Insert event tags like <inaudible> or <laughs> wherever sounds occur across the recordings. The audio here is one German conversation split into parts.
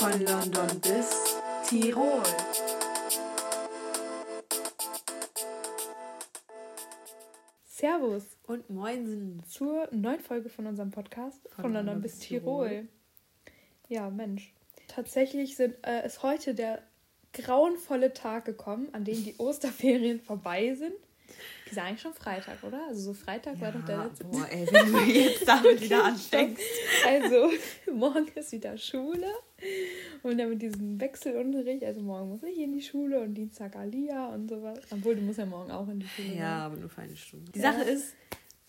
Von London bis Tirol. Servus Und Moinsen. zur neuen Folge von unserem Podcast von, London bis Tirol. Ja, Mensch. Tatsächlich sind, äh, ist heute der grauenvolle Tag gekommen, an dem die Osterferien vorbei sind. Die sind eigentlich schon Freitag, oder? Also so Freitag war doch der letzte. Boah, ey, wenn du jetzt damit <laughs> wieder anfängst. Also, morgen ist wieder Schule. Und dann mit diesem Wechselunterricht. Also, morgen muss ich in die Schule und Dienstag Alia und sowas. Obwohl, du musst ja morgen auch in die Schule. Ja, ne? aber nur für eine Stunde. Die Ja. Sache ist,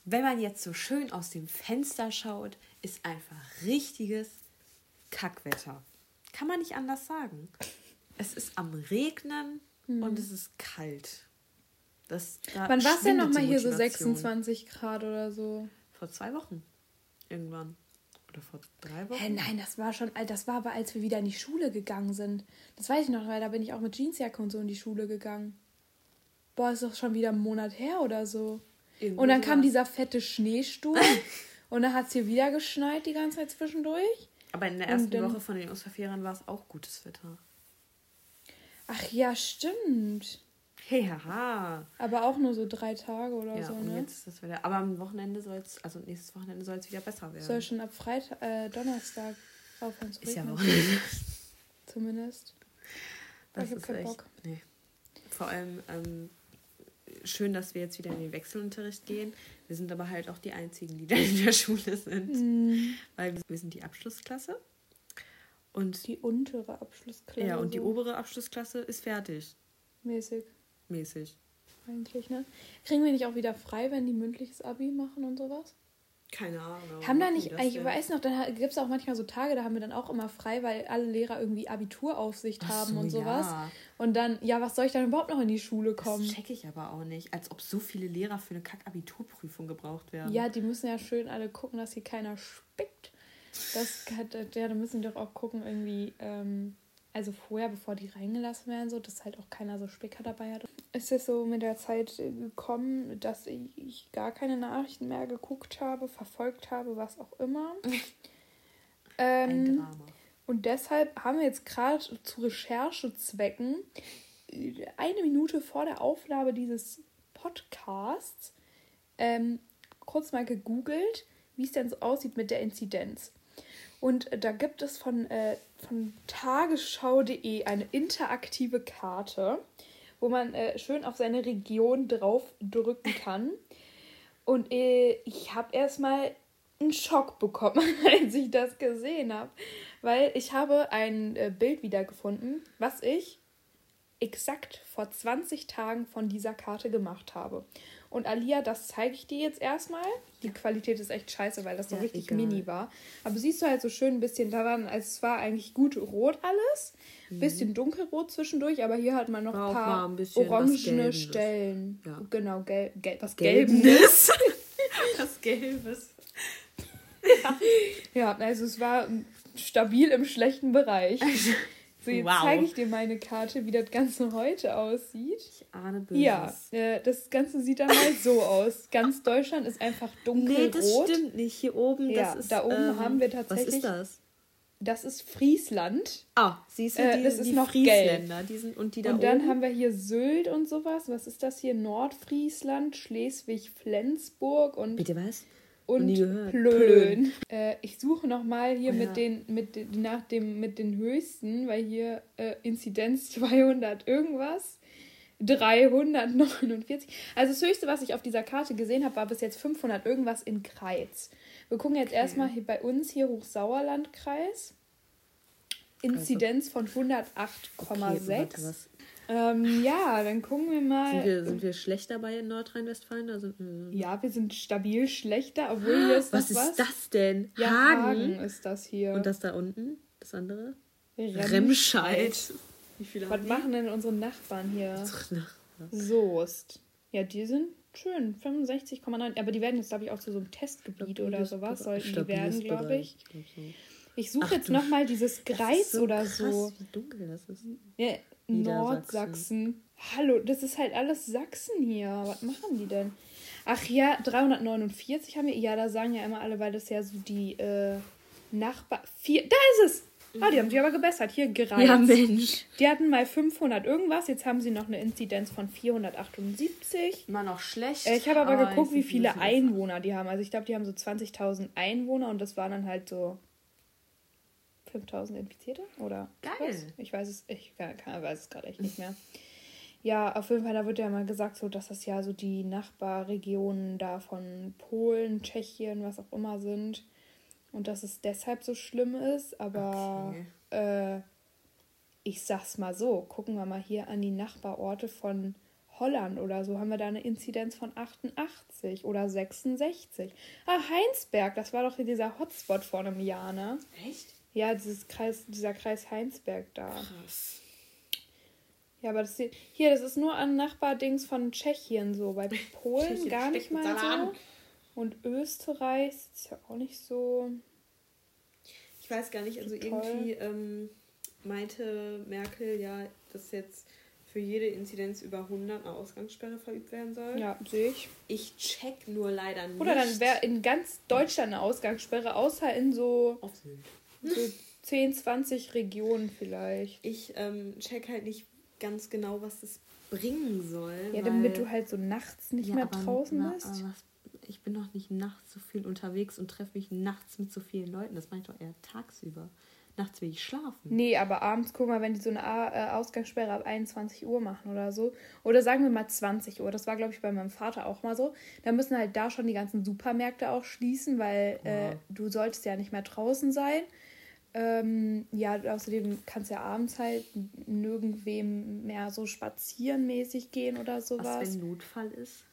wenn man jetzt so schön aus dem Fenster schaut, ist einfach richtiges Kackwetter. Kann man nicht anders sagen. Es ist am Regnen und es ist kalt. Das, da Wann war es denn nochmal hier so Motivation. 26 Grad oder so? Vor zwei Wochen. Irgendwann. Oder vor drei Wochen. Hä, nein, das war schon, das war aber, als wir wieder in die Schule gegangen sind. Das weiß ich noch, weil da bin ich auch mit Jeansjacke und so in die Schule gegangen. Boah, ist doch schon wieder ein Monat her oder so. Irgendwie Und dann kam dieser fette Schneesturm <laughs> und dann hat es hier wieder geschneit die ganze Zeit zwischendurch. Aber in der ersten dann- Woche von den Osterferien war es auch gutes Wetter. Ach ja, stimmt. Haha. Aber auch nur so drei Tage oder Ja, so, und ne? jetzt ist das wieder. Aber am Wochenende soll es, also nächstes Wochenende soll es wieder besser werden. Soll schon ab Freitag, äh, Donnerstag aufhören zu ist ja. Wochenende. Zumindest. Das ich hab ist keinen echt. Bock. Nee. Vor allem ähm, schön, dass wir jetzt wieder in den Wechselunterricht gehen. Wir sind aber halt auch die einzigen, die <laughs> da in der Schule sind. Mhm. Weil wir sind die Abschlussklasse. Und Die untere Abschlussklasse. ja, und die obere Abschlussklasse ist fertig. Mäßig. Mäßig. Eigentlich, ne? Kriegen wir nicht auch wieder frei, wenn die mündliches Abi machen und sowas? Keine Ahnung. haben da nicht, ich denn? weiß noch, da gibt es auch manchmal so Tage, da haben wir dann auch immer frei, weil alle Lehrer irgendwie Abituraufsicht haben so, und sowas. ja. Und dann, ja, was soll ich dann überhaupt noch in die Schule kommen? Das check ich aber auch nicht. Als ob so viele Lehrer für eine Kack-Abiturprüfung gebraucht werden. Ja, die müssen ja schön alle gucken, dass hier keiner spickt. Das hat, ja, da müssen die doch auch gucken, irgendwie, ähm, also vorher, bevor die reingelassen werden, so, dass halt auch keiner so Spicker dabei hat. Es ist so mit der Zeit äh, gekommen, dass ich gar keine Nachrichten mehr geguckt habe, verfolgt habe, was auch immer. <laughs> Ein ähm, Drama. und deshalb haben wir jetzt gerade zu Recherchezwecken äh, eine Minute vor der Aufnahme dieses Podcasts ähm, kurz mal gegoogelt, wie es denn so aussieht mit der Inzidenz. Und da gibt es von, äh, von tagesschau.de eine interaktive Karte, wo man äh, schön auf seine Region draufdrücken kann. Und äh, ich habe erstmal einen Schock bekommen, <laughs> als ich das gesehen habe. Weil ich habe ein äh, Bild wiedergefunden, was ich exakt vor 20 Tagen von dieser Karte gemacht habe. Und Alia, das zeige ich dir jetzt erstmal. Die Qualität ist echt scheiße, weil das so Ja, richtig egal. mini war. Aber siehst du halt so schön ein bisschen daran, als es war eigentlich gut rot alles. Ein bisschen dunkelrot zwischendurch, aber hier hat man noch ein War auch paar ein was orangene. Stellen. Ja. Genau, gelb, gelb, was Gelbnis. Gelbendes. Das Gelbes. <laughs> Ja, also es war stabil im schlechten Bereich. <laughs> So, jetzt Wow. zeige ich dir meine Karte, wie das Ganze heute aussieht. Ich ahne Böses. Ja, äh, das Ganze sieht dann halt so <laughs> aus. Ganz Deutschland ist einfach dunkelrot. Nee, das stimmt nicht. Hier oben, Ja, das ist. da oben ähm, haben wir Was tatsächlich- ist das? Das ist Friesland. Ah, siehst du, Äh, die, das ist die noch Friesländer, die sind und die da und dann oben. haben wir hier Sylt und sowas. Was ist das hier? Nordfriesland, Schleswig-Flensburg und Bitte was? Und. Plön. Äh, ich suche noch mal hier Oh ja. mit den mit den, nach dem mit den höchsten, weil hier äh, Inzidenz <laughs> 200 irgendwas. 349. Also das höchste, was ich auf dieser Karte gesehen habe, war bis jetzt 500 irgendwas in Kreiz. Wir gucken jetzt erstmal hier bei uns hier Hochsauerlandkreis. Inzidenz von 108,6. Okay? Ähm, ja, dann gucken wir mal. Sind wir, sind wir schlecht dabei in Nordrhein-Westfalen? Sind wir- ja, wir sind stabil schlechter, obwohl hier ist was noch ist was. das denn? Ja, Hagen? Hagen ist das hier. Und das da unten? Das andere? Remscheid. Remscheid. Wie viele Was haben machen denn unsere Nachbarn hier? Soest. Ja, die sind schön. 65,9. Aber die werden jetzt, glaube ich, auch zu so einem Testgebiet oder sowas. Sollten die werden, glaube ich. glaub so. Ich suche Ach jetzt nochmal dieses Das Greiz ist so oder krass, so. Wie dunkel das ist. Ja. Nordsachsen. Hallo, das ist halt alles Sachsen hier. Was machen die denn? Ach ja, 349 haben wir. Ja, da sagen ja immer alle, weil das ja so die äh, Nachbar. Vier, da ist es! Ah, die haben sich aber gebessert. Hier gereizt. Ja, Mensch. Die hatten mal 500 irgendwas. Jetzt haben sie noch eine Inzidenz von 478. Immer noch schlecht. Äh, ich habe aber geguckt, jetzt wie sind viele. Einwohner die haben. Also ich glaube, die haben so 20.000 Einwohner und das waren dann halt so 5.000 Infizierte oder Geil. was? Ich weiß es, ich kann, kann, weiß es gerade echt nicht mehr. Ja, auf jeden Fall, da wird ja mal gesagt, so, dass das ja so die Nachbarregionen da von Polen, Tschechien, was auch immer sind. Und dass es deshalb so schlimm ist. Aber Okay. äh, ich sag's mal so, gucken wir mal hier an die Nachbarorte von Holland oder so, haben wir da eine Inzidenz von 88 oder 66. Ah, Heinsberg, das war doch dieser Hotspot vor einem Jahr, ne? Echt? Ja, dieses Kreis, dieser Kreis Heinsberg da. Krass. Ja, aber das hier, hier, das ist nur an Nachbardings von Tschechien so. Bei <laughs> Polen gar nicht mal so. Und Österreich ist ja auch nicht so. Ich weiß gar nicht, also Toll. irgendwie ähm, meinte Merkel ja, dass jetzt für jede Inzidenz über 100 eine Ausgangssperre verübt werden soll. Ja, sehe ich. Ich check nur leider nicht. Oder dann wäre in ganz Deutschland eine Ausgangssperre, außer in so, Auf Sylt. So 10, 20 Regionen vielleicht. Ich ähm, check halt nicht ganz genau, was das bringen soll. Ja, damit du halt so nachts nicht Ja, mehr aber draußen na, bist. aber was- ich bin doch nicht nachts so viel unterwegs und treffe mich nachts mit so vielen Leuten. Das mache ich doch eher tagsüber. Nachts will ich schlafen. Nee, aber abends, guck mal, wenn die so eine A- äh, Ausgangssperre ab 21 Uhr machen oder so. Oder sagen wir mal 20 Uhr. Das war, glaube ich, bei meinem Vater auch mal so. Da müssen halt da schon die ganzen Supermärkte auch schließen, weil äh, du solltest ja nicht mehr draußen sein. Ähm, ja, außerdem kannst ja abends halt nirgendwem mehr so spazierenmäßig gehen oder Was, sowas. wenn Notfall ist?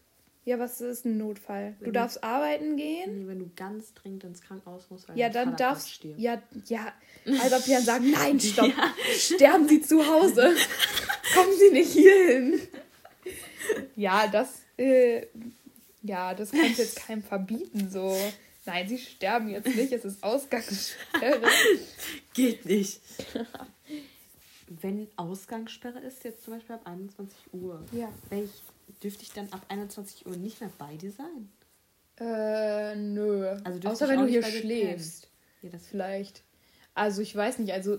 ja, was ist ein Notfall? Du Wenn- darfst arbeiten gehen. Nee, wenn du ganz dringend ins Krankenhaus musst, weil Ja, dann Vater darfst stirbt. ja, ja, als ob die dann sagen, nein, <laughs> stopp, sterben Sie zu Hause, kommen Sie nicht hier hin. Ja, das, äh, ja, das kannst du jetzt keinem verbieten, so. Nein, Sie sterben jetzt nicht, es ist Ausgangssperre. <laughs> Geht nicht. <laughs> wenn Ausgangssperre ist, jetzt zum Beispiel ab 21 Uhr, Ja. welch, dürfte ich dann ab 21 Uhr nicht mehr bei dir sein? Äh, nö. Also dürfte Außer wenn du hier schläfst. Ja, das Vielleicht. Also ich weiß nicht, also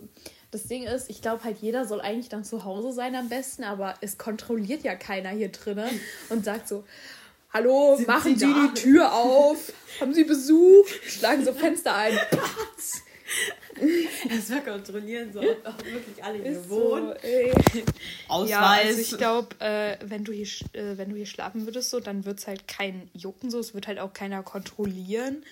das Ding ist, ich glaube halt, jeder soll eigentlich dann zu Hause sein am besten, aber es kontrolliert ja keiner hier drinnen <laughs> und sagt so, hallo, Sind machen Sie da?" die Tür auf, <laughs> haben Sie Besuch, schlagen so Fenster ein. <laughs> Das wir kontrollieren, so auch wirklich alle hier Ist so, wohnen. ey. <laughs> Ausweis. Ja, also ich glaube, äh, wenn, du hier äh, wenn du hier schlafen würdest, so, dann wird es halt kein Jucken, so, es wird halt auch keiner kontrollieren.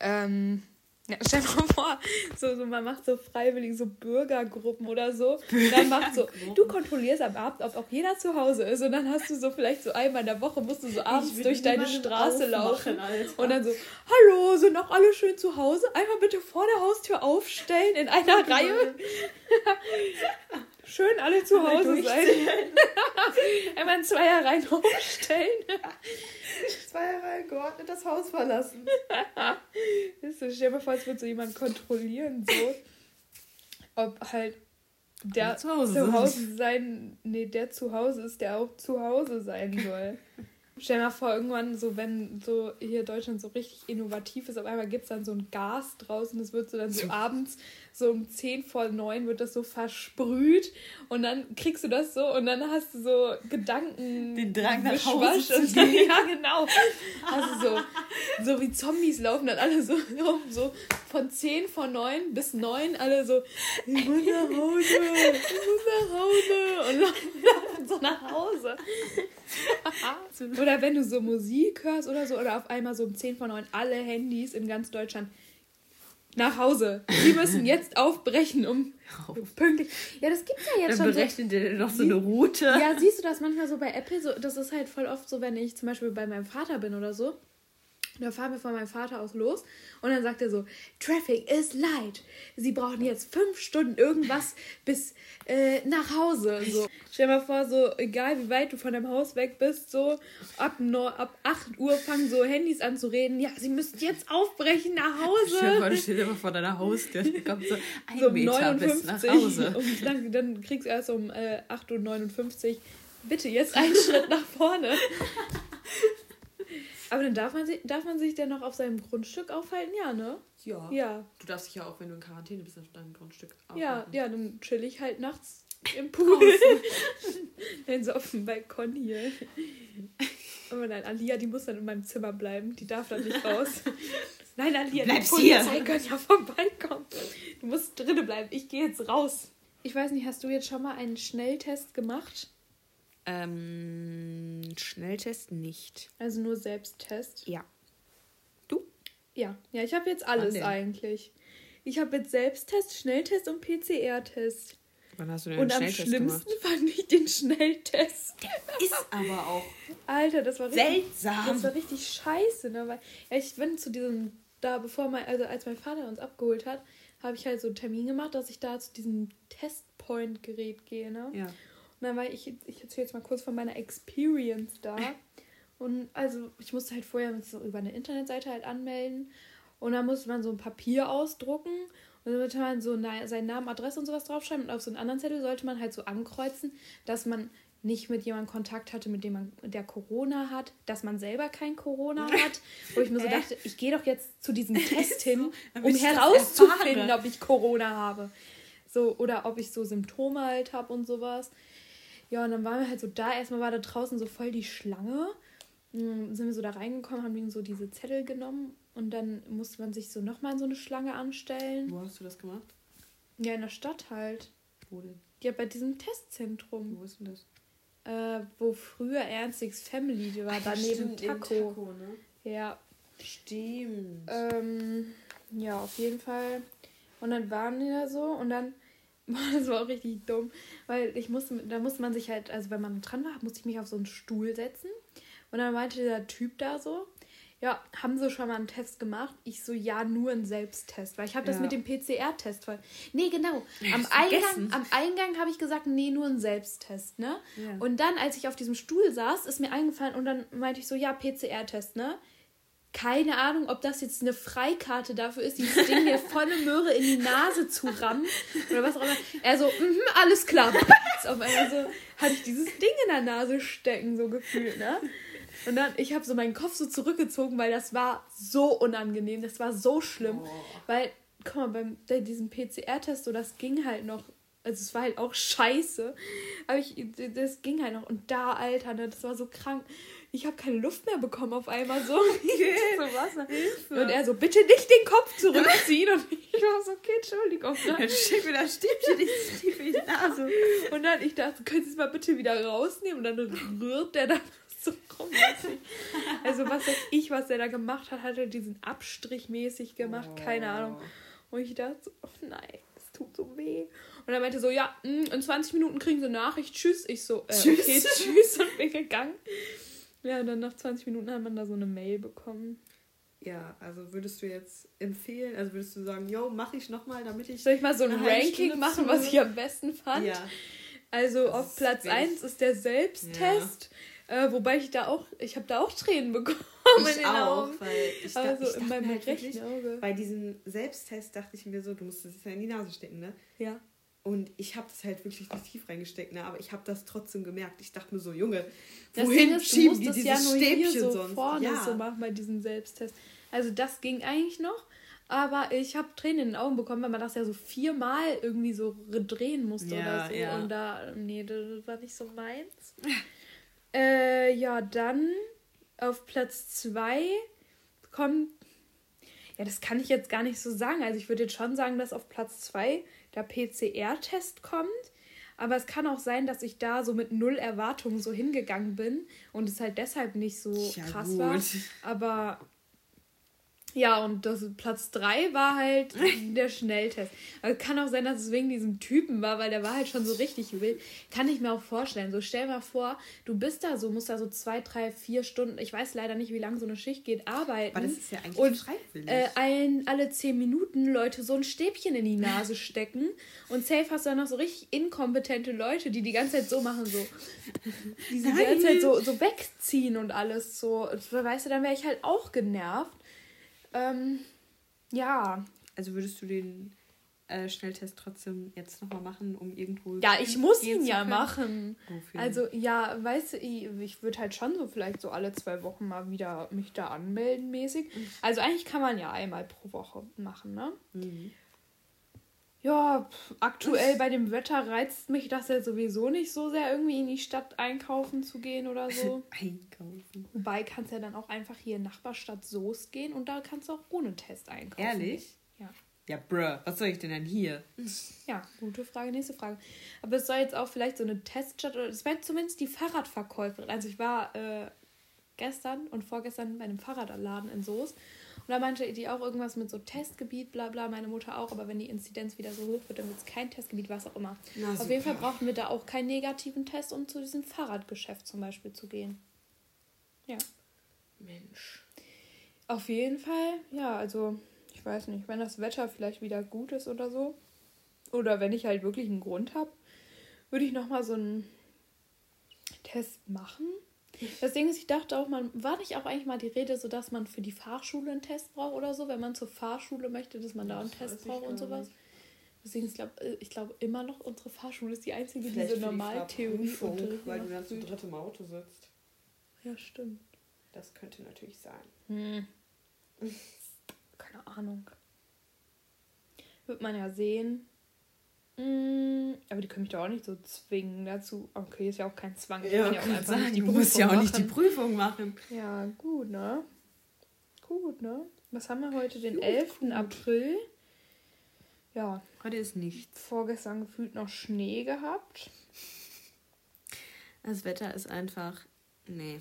ähm, ja, stell dir mal vor, so, so, man macht so freiwillig so Bürgergruppen oder so. Und dann macht so, du kontrollierst am Abend, ob auch jeder zu Hause ist. Und dann hast du so vielleicht so einmal in der Woche, musst du so abends durch deine Straße laufen. Alter. Und dann so, hallo, sind noch alle schön zu Hause? Einmal bitte vor der Haustür aufstellen in einer <laughs> Reihe. <laughs> Schön alle zu Hause sein. <laughs> Einmal in zweier Reihen aufstellen. Zwei Jahre geordnet <laughs> das Haus verlassen. <laughs> Ist so, stell dir mal vor, es wird so jemand kontrollieren, so. Ob halt der zu Hause zu. Hause sein, nee, der zu Hause ist, der auch zu Hause sein soll. Stell dir mal vor, irgendwann so, wenn so hier Deutschland so richtig innovativ ist, auf einmal gibt es dann so ein Gas draußen, das wird so dann so <laughs> abends, so um 10 vor 9 wird das so versprüht und dann kriegst du das so und dann hast du so Gedanken. Den Drang nach Hause zu und. <laughs> Ja, genau. Also so, so wie Zombies laufen dann alle so rum, so von 10 vor 9 bis 9 alle so, ich muss nach Hause, ich muss nach Hause und laufen so nach Hause. <laughs> Oder wenn du so Musik hörst oder so, oder auf einmal so um 10 vor 9 alle Handys in ganz Deutschland nach Hause. Die müssen jetzt aufbrechen, um pünktlich. Ja, das gibt's ja jetzt Dann schon. So, berechnet ihr noch so eine Route. ja, siehst du das manchmal so bei Apple? So, das ist halt voll oft so, wenn ich zum Beispiel bei meinem Vater bin oder so. Da fahren wir von meinem Vater aus los und dann sagt er so, Traffic is light. Sie brauchen jetzt fünf Stunden irgendwas <laughs> bis äh, nach Hause. So. Stell dir mal vor, so egal wie weit du von deinem Haus weg bist, so ab, no, ab 8 Uhr fangen so Handys an zu reden. Ja, sie müssen jetzt aufbrechen nach Stell dir Hause. immer vor deiner Haustür kommt so <laughs> ein So um Meter bis nach 59. Hause. Und dann, dann kriegst du erst um äh, 8.59 Uhr. Bitte jetzt einen <laughs> Schritt nach vorne. Aber dann darf man, sich, darf man sich dann noch auf seinem Grundstück aufhalten? Ja, ne? Ja. Ja. Du darfst dich ja auch, wenn du in Quarantäne bist, auf deinem Grundstück Ja, aufhalten. ja, dann chill ich halt nachts im <laughs> Pool. dann <laughs> so auf dem Balkon hier. Aber nein, Alia, die muss dann in meinem Zimmer bleiben. Die darf dann nicht raus. <laughs> Nein, Alia, bleibst die hier. Polizei kann ja vorbeikommen. Du musst drinnen bleiben. Ich gehe jetzt raus. Ich weiß nicht, hast du jetzt schon mal einen Schnelltest gemacht? Ähm, Schnelltest nicht. Also nur Selbsttest? Ja. Du? Ja. Ja, ich habe jetzt alles eigentlich. Ich habe jetzt Selbsttest, Schnelltest und PCR-Test. Wann hast du denn Und den am Schnelltest schlimmsten gemacht? fand ich den Schnelltest. Ist aber auch Alter, das war richtig, seltsam. das war richtig scheiße, ne? Weil ja, ich bin zu diesem, da bevor mein, also als mein Vater uns abgeholt hat, habe ich halt so einen Termin gemacht, dass ich da zu diesem Testpoint-Gerät gehe, ne? ja. Dann war ich, ich erzähle jetzt mal kurz von meiner Experience da. Und also ich musste halt vorher so über eine Internetseite halt anmelden. Und dann musste man so ein Papier ausdrucken. Und dann sollte man so na- seinen Namen, Adresse und sowas draufschreiben. Und auf so einen anderen Zettel sollte man halt so ankreuzen, dass man nicht mit jemandem Kontakt hatte, mit dem man der Corona hat, dass man selber kein Corona <laughs> hat. Wo ich mir so Äh. dachte, ich gehe doch jetzt zu diesem Test hin, um herauszufinden, ob ich Corona habe. So, oder ob ich so Symptome halt habe und sowas. Ja, und dann waren wir halt so da. Erstmal war da draußen so voll die Schlange. Dann sind wir so da reingekommen, haben so diese Zettel genommen und dann musste man sich so nochmal in so eine Schlange anstellen. Wo hast du das gemacht? Ja, in der Stadt halt. Wo denn? Ja, bei diesem Testzentrum. Wo ist denn das? Äh, wo früher Ernstigs Family war, daneben Stimmt, neben Taco. Taco, ne? Ja. Stimmt. Ähm, ja, auf jeden Fall. Und dann waren die da so und dann, <laughs> das war auch richtig dumm, weil ich musste, da musste man sich halt, also wenn man dran war, musste ich mich auf so einen Stuhl setzen. Und dann meinte der Typ da so, ja, haben sie schon mal einen Test gemacht? Ich so, ja, nur einen Selbsttest, weil ich habe das Ja. mit dem PCR-Test voll. Nee, genau. Am Eingang, am Eingang habe ich gesagt, nee, nur einen Selbsttest, ne? Ja. Und dann, als ich auf diesem Stuhl saß, ist mir eingefallen und dann meinte ich so, ja, PCR-Test, ne? Keine Ahnung, ob das jetzt eine Freikarte dafür ist, dieses Ding mir volle Möhre in die Nase zu rammen oder was auch immer. Er so, mhm, alles klar. Ist Auf einmal so hatte ich dieses Ding in der Nase stecken, so gefühlt, ne? Und dann, ich habe so meinen Kopf so zurückgezogen, weil das war so unangenehm, das war so schlimm. Oh. Weil, guck mal, beim bei diesem PCR-Test, so, das ging halt noch. Also es war halt auch scheiße. Aber ich, das ging halt noch. Und da, Alter, ne, das war so krank. Ich habe keine Luft mehr bekommen auf einmal so. <laughs> <laughs> so Wasser. Und er so, bitte nicht den Kopf zurückziehen. Und ich war so, okay, Entschuldigung. Ne? Jetzt steck mir das tief in die Nase. Und dann, ich dachte, können Sie es mal bitte wieder rausnehmen? Und dann rührt der da <laughs> so rum. Also was weiß ich, was der da gemacht hat, hat er diesen Abstrich mäßig gemacht, keine Ahnung. Und ich dachte so, oh nein, das tut so weh. Und er meinte so, ja, mh, in 20 Minuten kriegen sie eine Nachricht, tschüss. Ich so, äh, Tschüss. okay, tschüss und bin gegangen. Ja, und dann nach 20 Minuten hat man da so eine Mail bekommen. Ja, also würdest du jetzt empfehlen, also würdest du sagen, yo, mach ich nochmal, damit ich. Soll ich mal so ein Ranking machen, was ich am besten fand? Ja. Also Das auf Platz wenig. 1 ist der Selbsttest, äh, wobei ich da auch, ich habe da auch Tränen bekommen in Ich den auch, Augen. weil ich, da, Also ich in meinem halt rechten Auge. bei diesem Selbsttest dachte ich mir so, du musst es ja in die Nase stecken, ne? Ja. Und ich habe das halt wirklich nicht tief reingesteckt, ne? Aber ich habe das trotzdem gemerkt. Ich dachte mir so, Junge, Das wohin ist, schieben die es dieses ja Stäbchen so sonst? vorne ja. so machen bei diesem Selbsttest. Also das ging eigentlich noch, aber ich habe Tränen in den Augen bekommen, weil man das ja so viermal irgendwie so drehen musste Ja, oder so. ja. Und da, nee, das war nicht so meins. äh, ja, dann auf Platz 2 kommt, ja, das kann ich jetzt gar nicht so sagen. Also ich würde jetzt schon sagen, dass auf Platz 2 der PCR-Test kommt. Aber es kann auch sein, dass ich da so mit null Erwartungen so hingegangen bin und es halt deshalb nicht so Ja, krass gut. war. Aber ja, und das Platz 3 war halt <laughs> der Schnelltest. Also kann auch sein, dass es wegen diesem Typen war, weil der war halt schon so richtig wild. Kann ich mir auch vorstellen. So stell mal vor, du bist da so, musst da so zwei, drei, vier Stunden, ich weiß leider nicht, wie lange so eine Schicht geht, arbeiten. Aber das ist ja eigentlich und freiwillig. äh, allen, alle zehn Minuten Leute so ein Stäbchen in die Nase stecken. Und safe hast du dann noch so richtig inkompetente Leute, die die ganze Zeit so machen, so. Die sie die ganze Zeit so, so wegziehen und alles so. Weißt du, dann wäre ich halt auch genervt. Ähm, ja. also würdest du den äh, Schnelltest trotzdem jetzt nochmal machen, um irgendwo. Ja, ich muss ihn ja machen. Wofür? Also, ja, weißt du, ich, ich würde halt schon so vielleicht so alle zwei Wochen mal wieder mich da anmelden mäßig. Also eigentlich kann man ja einmal pro Woche machen, ne? Mhm. Ja, aktuell bei dem Wetter reizt mich das ja sowieso nicht so sehr, irgendwie in die Stadt einkaufen zu gehen oder so. <laughs> Einkaufen. Wobei kannst ja dann auch einfach hier in Nachbarstadt Soest gehen und da kannst du auch ohne Test einkaufen. Ehrlich? Ja. Ja, bruh, was soll ich denn dann hier? <laughs> Ja, gute Frage, nächste Frage. Aber es soll jetzt auch vielleicht so eine Teststadt oder es wäre zumindest die Fahrradverkäuferin. Also ich war äh, gestern und vorgestern bei einem Fahrradladen in Soest und da meinte die auch irgendwas mit so Testgebiet, bla bla, meine Mutter auch, aber wenn die Inzidenz wieder so hoch wird, dann wird es kein Testgebiet, was auch immer. Na, Auf jeden Fall brauchen wir da auch keinen negativen Test, um zu diesem Fahrradgeschäft zum Beispiel zu gehen. Ja. Mensch. Auf jeden Fall, ja, also ich weiß nicht, wenn das Wetter vielleicht wieder gut ist oder so, oder wenn ich halt wirklich einen Grund habe, würde ich nochmal so einen Test machen. Das Ding ist, ich dachte auch, man war nicht auch eigentlich mal die Rede, so dass man für die Fahrschule einen Test braucht oder so, wenn man zur Fahrschule möchte, dass man da einen Das Test braucht und sowas. nicht. Deswegen, ich glaube ich glaub immer noch, unsere Fahrschule ist die einzige, die Vielleicht so für die Normaltheorie Fahrprüfung, weil du dann zu fühlt. dritt im Auto sitzt. Ja, stimmt. Das könnte natürlich sein. Hm. <laughs> Keine Ahnung. Wird man ja sehen. Hm, aber die können mich doch auch nicht so zwingen dazu. Okay, ist ja auch kein Zwang. Ich Ja, kann ja auch einfach sagen, nicht die du musst ja auch Prüfung nicht die. Prüfung machen. Ja, gut, ne? Gut, ne? Was haben wir heute? Den Gut, 11. gut. April. Ja, Heute ist nichts. vorgestern gefühlt noch Schnee gehabt. Das Wetter ist einfach. Nee.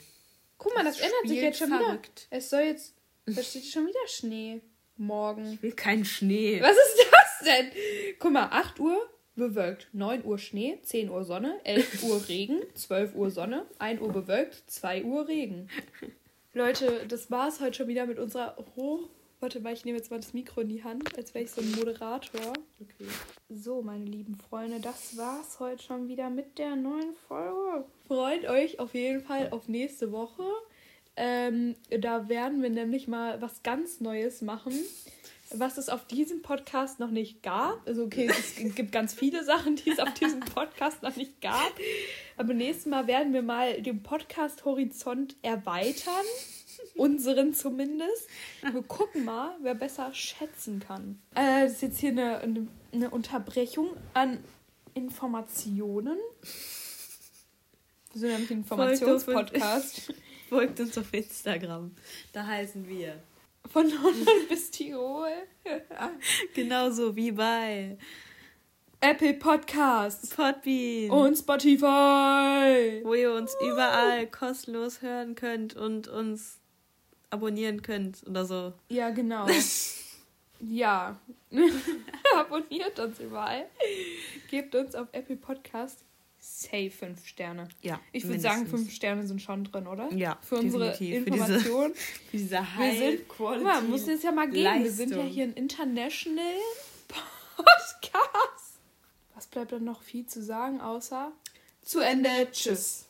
Guck mal, das, ändert sich jetzt schon wieder. verrückt. Es soll jetzt. Da steht schon wieder Schnee. Morgen. Ich will keinen Schnee. Was ist das denn? Guck mal, 8 Uhr bewölkt, 9 Uhr Schnee, 10 Uhr Sonne, 11 <laughs> Uhr Regen, 12 Uhr Sonne, 1 Uhr bewölkt, 2 Uhr Regen. <laughs> Leute, das war's heute schon wieder mit unserer Hoch. Warte mal, ich nehme jetzt mal das Mikro in die Hand, als wäre ich so ein Moderator. Okay. So, meine lieben Freunde, das war's heute schon wieder mit der neuen Folge. Freut euch auf jeden Fall auf nächste Woche. Ähm, da werden wir nämlich mal was ganz Neues machen, was es auf diesem Podcast noch nicht gab. Also, okay, es <laughs> gibt ganz viele Sachen, die es auf diesem Podcast noch nicht gab. Aber nächstes Mal werden wir mal den Podcast-Horizont erweitern. Unseren zumindest. Wir gucken mal, wer besser schätzen kann. Äh, das ist jetzt hier eine, eine, eine Unterbrechung an Informationen. Wir sind nämlich ein Informationspodcast. <laughs> Folgt uns auf Instagram. Da heißen wir. Von London <laughs> bis Tirol. <laughs> Genauso wie bei Apple Podcasts Podbean. und Spotify. wo ihr uns überall kostenlos hören könnt und uns abonnieren könnt oder so. Ja, genau. <laughs> ja. Abonniert uns überall. Gebt uns auf Apple Podcast safe 5 Sterne. Ja. Ich würde sagen. 5 Sterne sind schon drin, oder? Ja, Für unsere definitiv. Für diese- Information. Für <laughs> diese Wir High sind, Quality. mal, muss es ja mal geben. Wir sind ja Leistung. hier ein International <laughs> Podcast. Was bleibt dann noch viel zu sagen, außer zu Ende. Tschüss.